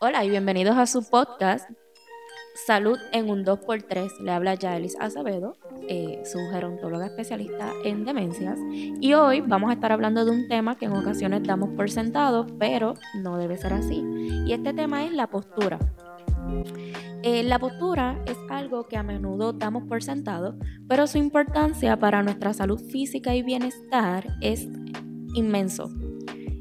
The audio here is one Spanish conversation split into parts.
Hola y bienvenidos a su podcast Salud en un 2x3. Le habla Yaelis Acevedo, eh, su gerontóloga especialista en demencias. Y hoy vamos a estar hablando de un tema que en ocasiones damos por sentado, pero no debe ser así. Y este tema es la postura. Eh, la postura es algo que a menudo damos por sentado, pero su importancia para nuestra salud física y bienestar es inmenso.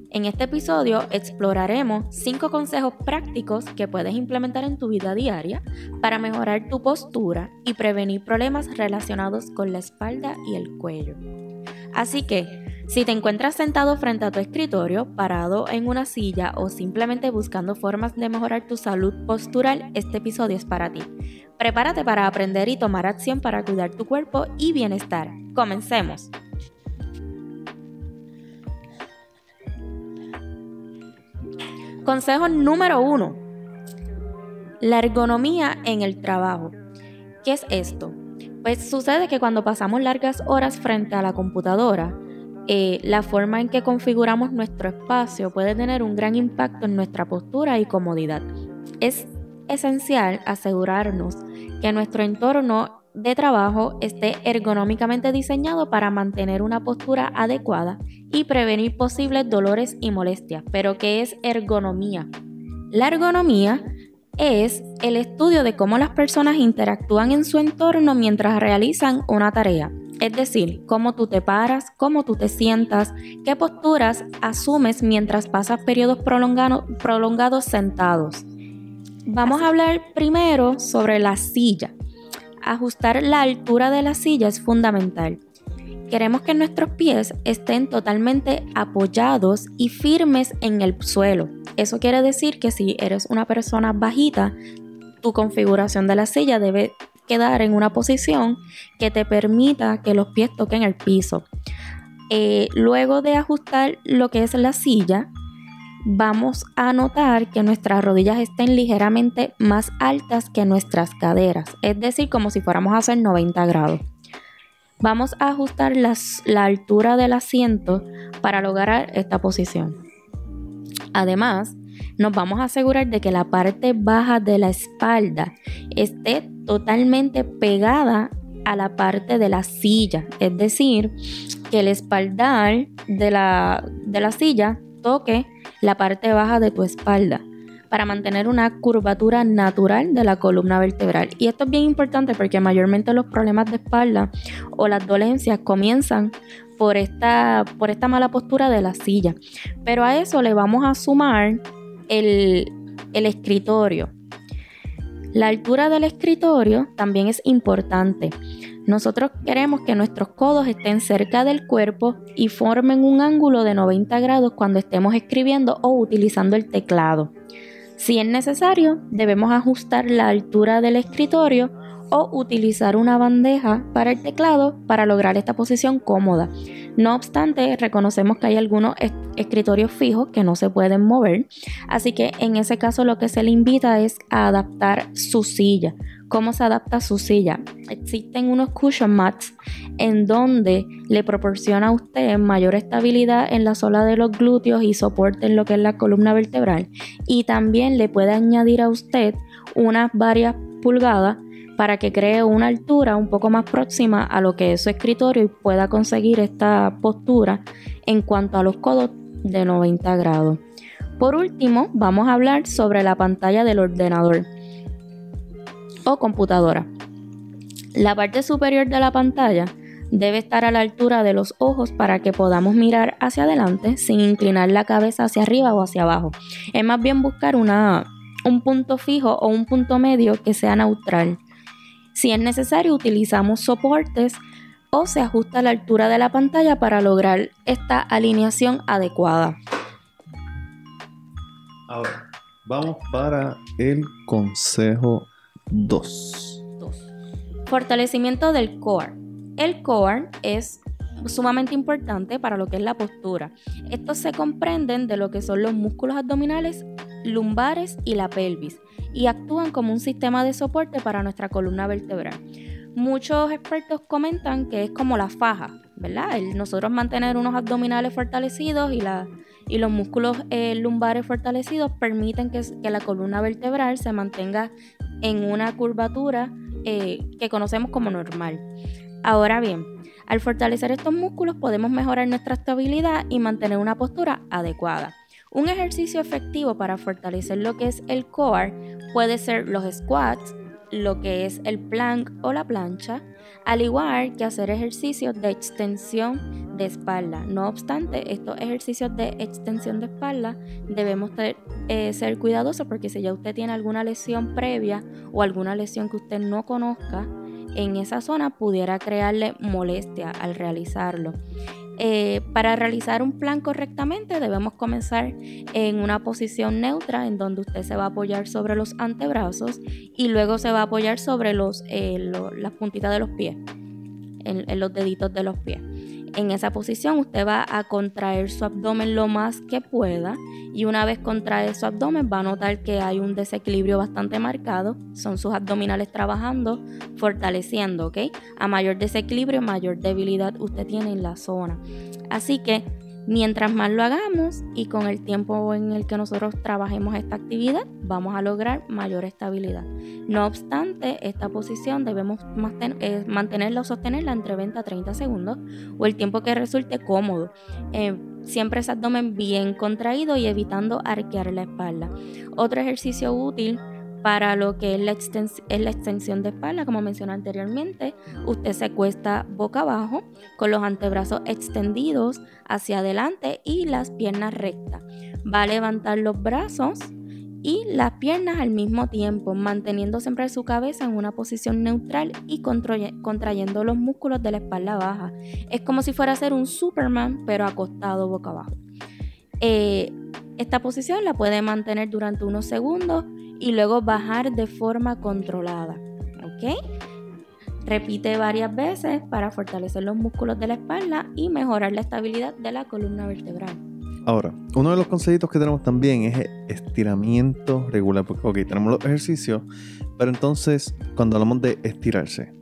En este episodio exploraremos 5 consejos prácticos que puedes implementar en tu vida diaria para mejorar tu postura y prevenir problemas relacionados con la espalda y el cuello. Así que, si te encuentras sentado frente a tu escritorio, parado en una silla o simplemente buscando formas de mejorar tu salud postural, este episodio es para ti. Prepárate para aprender y tomar acción para cuidar tu cuerpo y bienestar. Comencemos. Consejo número uno. La ergonomía en el trabajo. ¿Qué es esto? Pues sucede que cuando pasamos largas horas frente a la computadora, eh, la forma en que configuramos nuestro espacio puede tener un gran impacto en nuestra postura y comodidad. Es esencial asegurarnos que nuestro entorno de trabajo esté ergonómicamente diseñado para mantener una postura adecuada y prevenir posibles dolores y molestias. Pero ¿qué es ergonomía? La ergonomía es el estudio de cómo las personas interactúan en su entorno mientras realizan una tarea. Es decir, cómo tú te paras, cómo tú te sientas, qué posturas asumes mientras pasas periodos prolongados sentados. Vamos a hablar primero sobre la silla ajustar la altura de la silla es fundamental. Queremos que nuestros pies estén totalmente apoyados y firmes en el suelo. Eso quiere decir que si eres una persona bajita, tu configuración de la silla debe quedar en una posición que te permita que los pies toquen el piso. Eh, luego de ajustar lo que es la silla, vamos a notar que nuestras rodillas estén ligeramente más altas que nuestras caderas, es decir, como si fuéramos a hacer 90 grados. Vamos a ajustar la altura del asiento para lograr esta posición. Además, nos vamos a asegurar de que la parte baja de la espalda esté totalmente pegada a la parte de la silla, es decir, que el espaldar de la, de la silla toque la parte baja de tu espalda para mantener una curvatura natural de la columna vertebral. Y esto es bien importante porque mayormente los problemas de espalda o las dolencias comienzan por esta, por esta mala postura de la silla. Pero a eso le vamos a sumar el, el escritorio. La altura del escritorio también es importante. Nosotros queremos que nuestros codos estén cerca del cuerpo y formen un ángulo de 90 grados cuando estemos escribiendo o utilizando el teclado. Si es necesario, debemos ajustar la altura del escritorio o utilizar una bandeja para el teclado para lograr esta posición cómoda. No obstante, reconocemos que hay algunos escritorios fijos que no se pueden mover, así que en ese caso lo que se le invita es a adaptar su silla cómo se adapta su silla. Existen unos cushion mats en donde le proporciona a usted mayor estabilidad en la sola de los glúteos y soporte en lo que es la columna vertebral. Y también le puede añadir a usted unas varias pulgadas para que cree una altura un poco más próxima a lo que es su escritorio y pueda conseguir esta postura en cuanto a los codos de 90 grados. Por último, vamos a hablar sobre la pantalla del ordenador o computadora. La parte superior de la pantalla debe estar a la altura de los ojos para que podamos mirar hacia adelante sin inclinar la cabeza hacia arriba o hacia abajo. Es más bien buscar una, un punto fijo o un punto medio que sea neutral. Si es necesario, utilizamos soportes o se ajusta la altura de la pantalla para lograr esta alineación adecuada. Ahora, vamos para el consejo 2. Fortalecimiento del core. El core es sumamente importante para lo que es la postura. Estos se comprenden de lo que son los músculos abdominales, lumbares y la pelvis y actúan como un sistema de soporte para nuestra columna vertebral. Muchos expertos comentan que es como la faja, ¿verdad? nosotros mantener unos abdominales fortalecidos y, la, y los músculos eh, lumbares fortalecidos permiten que, que, la columna vertebral se mantenga en una curvatura eh, que conocemos como normal. Ahora bien, al fortalecer estos músculos podemos mejorar nuestra estabilidad y mantener una postura adecuada. Un ejercicio efectivo para fortalecer lo que es el core puede ser los squats, lo que es el plank o la plancha, al igual que hacer ejercicios de extensión de espalda. No obstante, estos ejercicios de extensión de espalda debemos eh, ser cuidadosos porque si ya usted tiene alguna lesión previa o alguna lesión que usted no conozca en esa zona, pudiera crearle molestia al realizarlo. Eh, para realizar un plan correctamente debemos comenzar en una posición neutra en donde usted se va a apoyar sobre los antebrazos y luego se va a apoyar sobre los, eh, las puntitas de los pies, en los deditos de los pies. En esa posición usted va a contraer su abdomen lo más que pueda y una vez contrae su abdomen va a notar que hay un desequilibrio bastante marcado. Son sus abdominales trabajando, fortaleciendo, ¿ok? A mayor desequilibrio, mayor debilidad usted tiene en la zona. Así que Mientras más lo hagamos y con el tiempo en el que nosotros trabajemos esta actividad, vamos a lograr mayor estabilidad. No obstante, esta posición debemos eh, mantenerla o sostenerla entre 20 a 30 segundos o el tiempo que resulte cómodo. Eh, siempre ese abdomen bien contraído y evitando arquear la espalda. Otro ejercicio útil para lo que es la, extensión de espalda, como mencioné anteriormente, usted se cuesta boca abajo con los antebrazos extendidos hacia adelante y las piernas rectas. Va a levantar los brazos y las piernas al mismo tiempo, manteniendo siempre su cabeza en una posición neutral y contrayendo los músculos de la espalda baja. Es como si fuera a ser un Superman, pero acostado boca abajo. Eh, esta posición la puede mantener durante unos segundos y luego bajar de forma controlada. ¿Ok? Repite varias veces para fortalecer los músculos de la espalda y mejorar la estabilidad de la columna vertebral. Ahora, uno de los consejitos que tenemos también es estiramiento regular. Ok, tenemos los ejercicios, pero entonces, cuando hablamos de estirarse,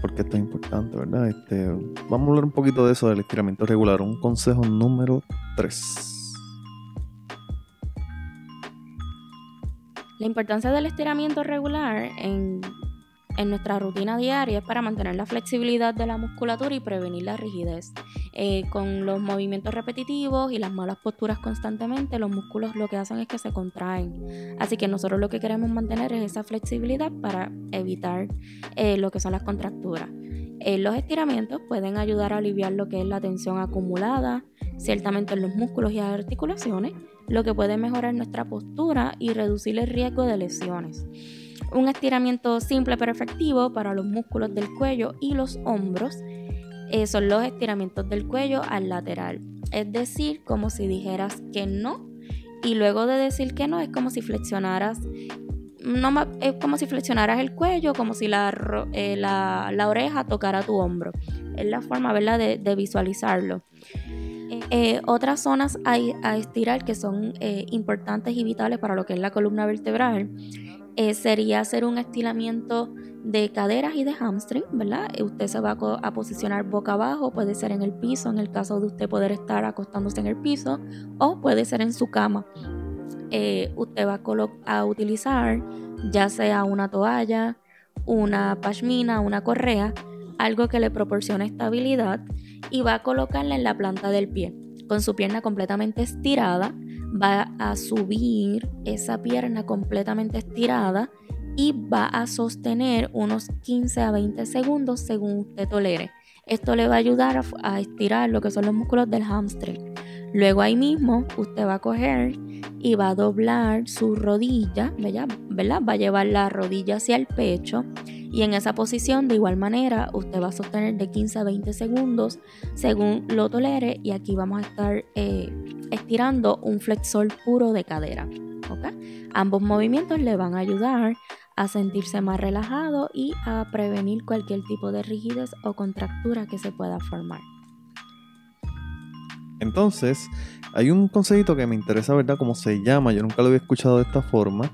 porque esto es importante, ¿verdad? Este, vamos a hablar un poquito de eso del estiramiento regular. Un consejo número 3. La importancia del estiramiento regular en, nuestra rutina diaria es para mantener la flexibilidad de la musculatura y prevenir la rigidez. Eh, con los movimientos repetitivos y las malas posturas constantemente, los músculos lo que hacen es que se contraen. Así que nosotros lo que queremos mantener es esa flexibilidad para evitar eh, lo que son las contracturas. Eh, los estiramientos pueden ayudar a aliviar lo que es la tensión acumulada, ciertamente en los músculos y articulaciones, lo que puede mejorar nuestra postura y reducir el riesgo de lesiones. Un estiramiento simple pero efectivo para los músculos del cuello y los hombros eh, son los estiramientos del cuello al lateral. Es decir, como si dijeras que no y luego de decir que no es como si flexionaras no, es como si flexionaras el cuello, como si la, eh, oreja tocara tu hombro. Es la forma de visualizarlo. Eh, otras zonas a, estirar que son eh, importantes y vitales para lo que es la columna vertebral eh, sería hacer un estiramiento de caderas y de hamstring, ¿verdad? Usted se va a, posicionar boca abajo, puede ser en el piso, en el caso de usted poder estar acostándose en el piso, o puede ser en su cama. usted va a, a utilizar ya sea una toalla, una pashmina, una correa, algo que le proporcione estabilidad y va a colocarla en la planta del pie. Con su pierna completamente estirada, va a subir esa pierna completamente estirada y va a sostener unos 15 a 20 segundos según usted tolere. Esto le va a ayudar a, estirar lo que son los músculos del hamstring. Luego ahí mismo usted va a coger y va a doblar su rodilla, ¿verdad? Va a llevar la rodilla hacia el pecho y en esa posición, de igual manera, usted va a sostener de 15 a 20 segundos según lo tolere. Y aquí vamos a estar eh, estirando un flexor puro de cadera. Ambos movimientos le van a ayudar a sentirse más relajado y a prevenir cualquier tipo de rigidez o contractura que se pueda formar. Entonces, hay un consejito que me interesa, ¿verdad? Cómo se llama, yo nunca lo había escuchado de esta forma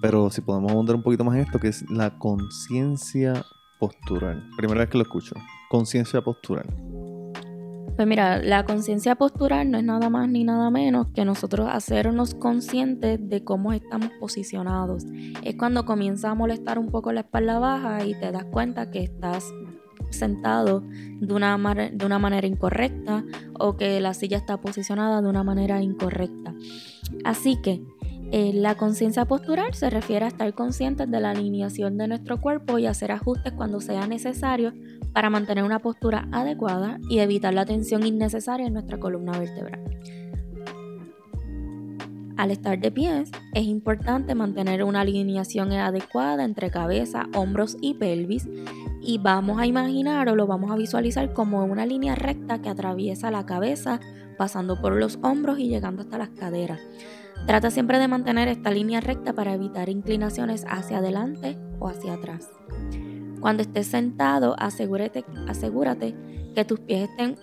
pero si podemos abundar un poquito más en esto, que es la conciencia postural. Primera vez que lo escucho. Conciencia postural. Pues mira, la conciencia postural no es nada más ni nada menos que nosotros hacernos conscientes de cómo estamos posicionados. Es cuando comienza a molestar un poco la espalda baja y te das cuenta que estás sentado de una, de una manera incorrecta o que la silla está posicionada de una manera incorrecta. Así que eh, la conciencia postural se refiere a estar conscientes de la alineación de nuestro cuerpo y hacer ajustes cuando sea necesario para mantener una postura adecuada y evitar la tensión innecesaria en nuestra columna vertebral. Al estar de pies, es importante mantener una alineación adecuada entre cabeza, hombros y pelvis y vamos a imaginar o lo vamos a visualizar como una línea recta que atraviesa la cabeza, pasando por los hombros y llegando hasta las caderas. Trata siempre de mantener esta línea recta para evitar inclinaciones hacia adelante o hacia atrás. Cuando estés sentado, asegúrate, asegúrate que tus pies estén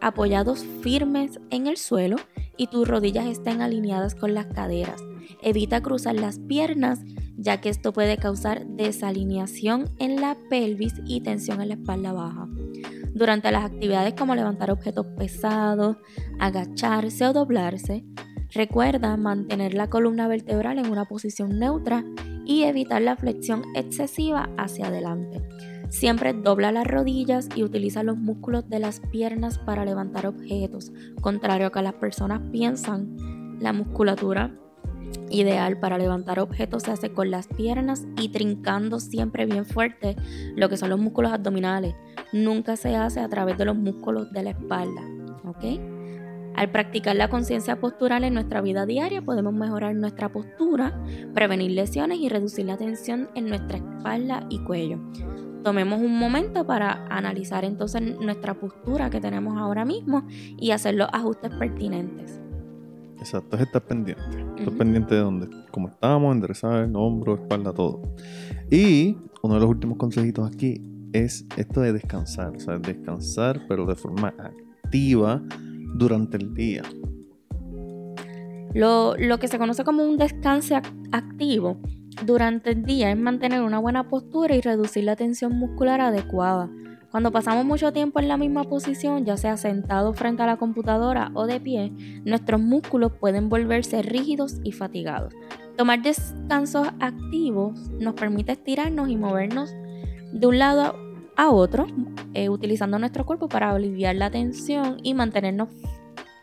apoyados firmes en el suelo y tus rodillas estén alineadas con las caderas. Evita cruzar las piernas ya que esto puede causar desalineación en la pelvis y tensión en la espalda baja. Durante las actividades como levantar objetos pesados, agacharse o doblarse, recuerda mantener la columna vertebral en una posición neutra y evitar la flexión excesiva hacia adelante. Siempre dobla las rodillas y utiliza los músculos de las piernas para levantar objetos. Contrario a que las personas piensan, la musculatura ideal para levantar objetos se hace con las piernas y trincando siempre bien fuerte lo que son los músculos abdominales. Nunca se hace a través de los músculos de la espalda. ¿Ok? Al practicar la conciencia postural en nuestra vida diaria podemos mejorar nuestra postura, prevenir lesiones y reducir la tensión en nuestra espalda y cuello tomemos un momento para analizar entonces nuestra postura que tenemos ahora mismo y hacer los ajustes pertinentes. Exacto, es estar pendiente. Estar pendiente de dónde, cómo estamos, enderezar, hombro, espalda, todo. Y uno de los últimos consejitos aquí es esto de descansar. O sea, descansar, pero de forma activa durante el día. Lo, lo que se conoce como un descanso activo durante el día es mantener una buena postura y reducir la tensión muscular adecuada. Cuando pasamos mucho tiempo en la misma posición, ya sea sentado frente a la computadora o de pie, nuestros músculos pueden volverse rígidos y fatigados. Tomar descansos activos nos permite estirarnos y movernos de un lado a otro, eh, utilizando nuestro cuerpo para aliviar la tensión y mantenernos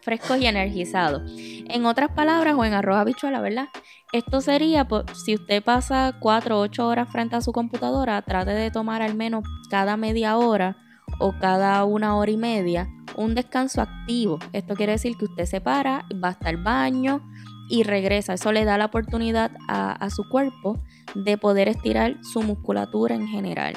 frescos y energizados. En otras palabras, o en arroz habichuela, ¿verdad? Esto sería, pues, si usted pasa 4 o 8 horas frente a su computadora, trate de tomar al menos cada media hora o cada una hora y media un descanso activo. Esto quiere decir que usted se para, va hasta el baño y regresa. Eso le da la oportunidad a, a su cuerpo de poder estirar su musculatura en general.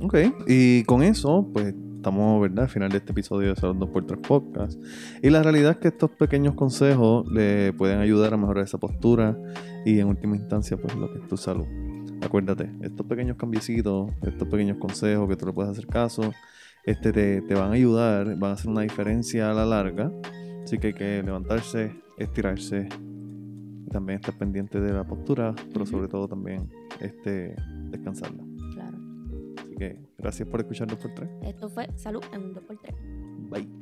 Ok, y con eso, pues estamos, ¿verdad?, al final de este episodio de Salud 2x3 Podcast. Y la realidad es que estos pequeños consejos le pueden ayudar a mejorar esa postura y en última instancia, pues lo que es tu salud. Acuérdate, estos pequeños cambiecitos, estos pequeños consejos que tú le puedes hacer caso, este te, te van a ayudar, van a hacer una diferencia a la larga. Así que hay que levantarse, estirarse también estar pendiente de la postura, pero sobre todo también este, descansarla. Que gracias por escuchar 2x3. Esto fue Salud en un 2x3. Bye.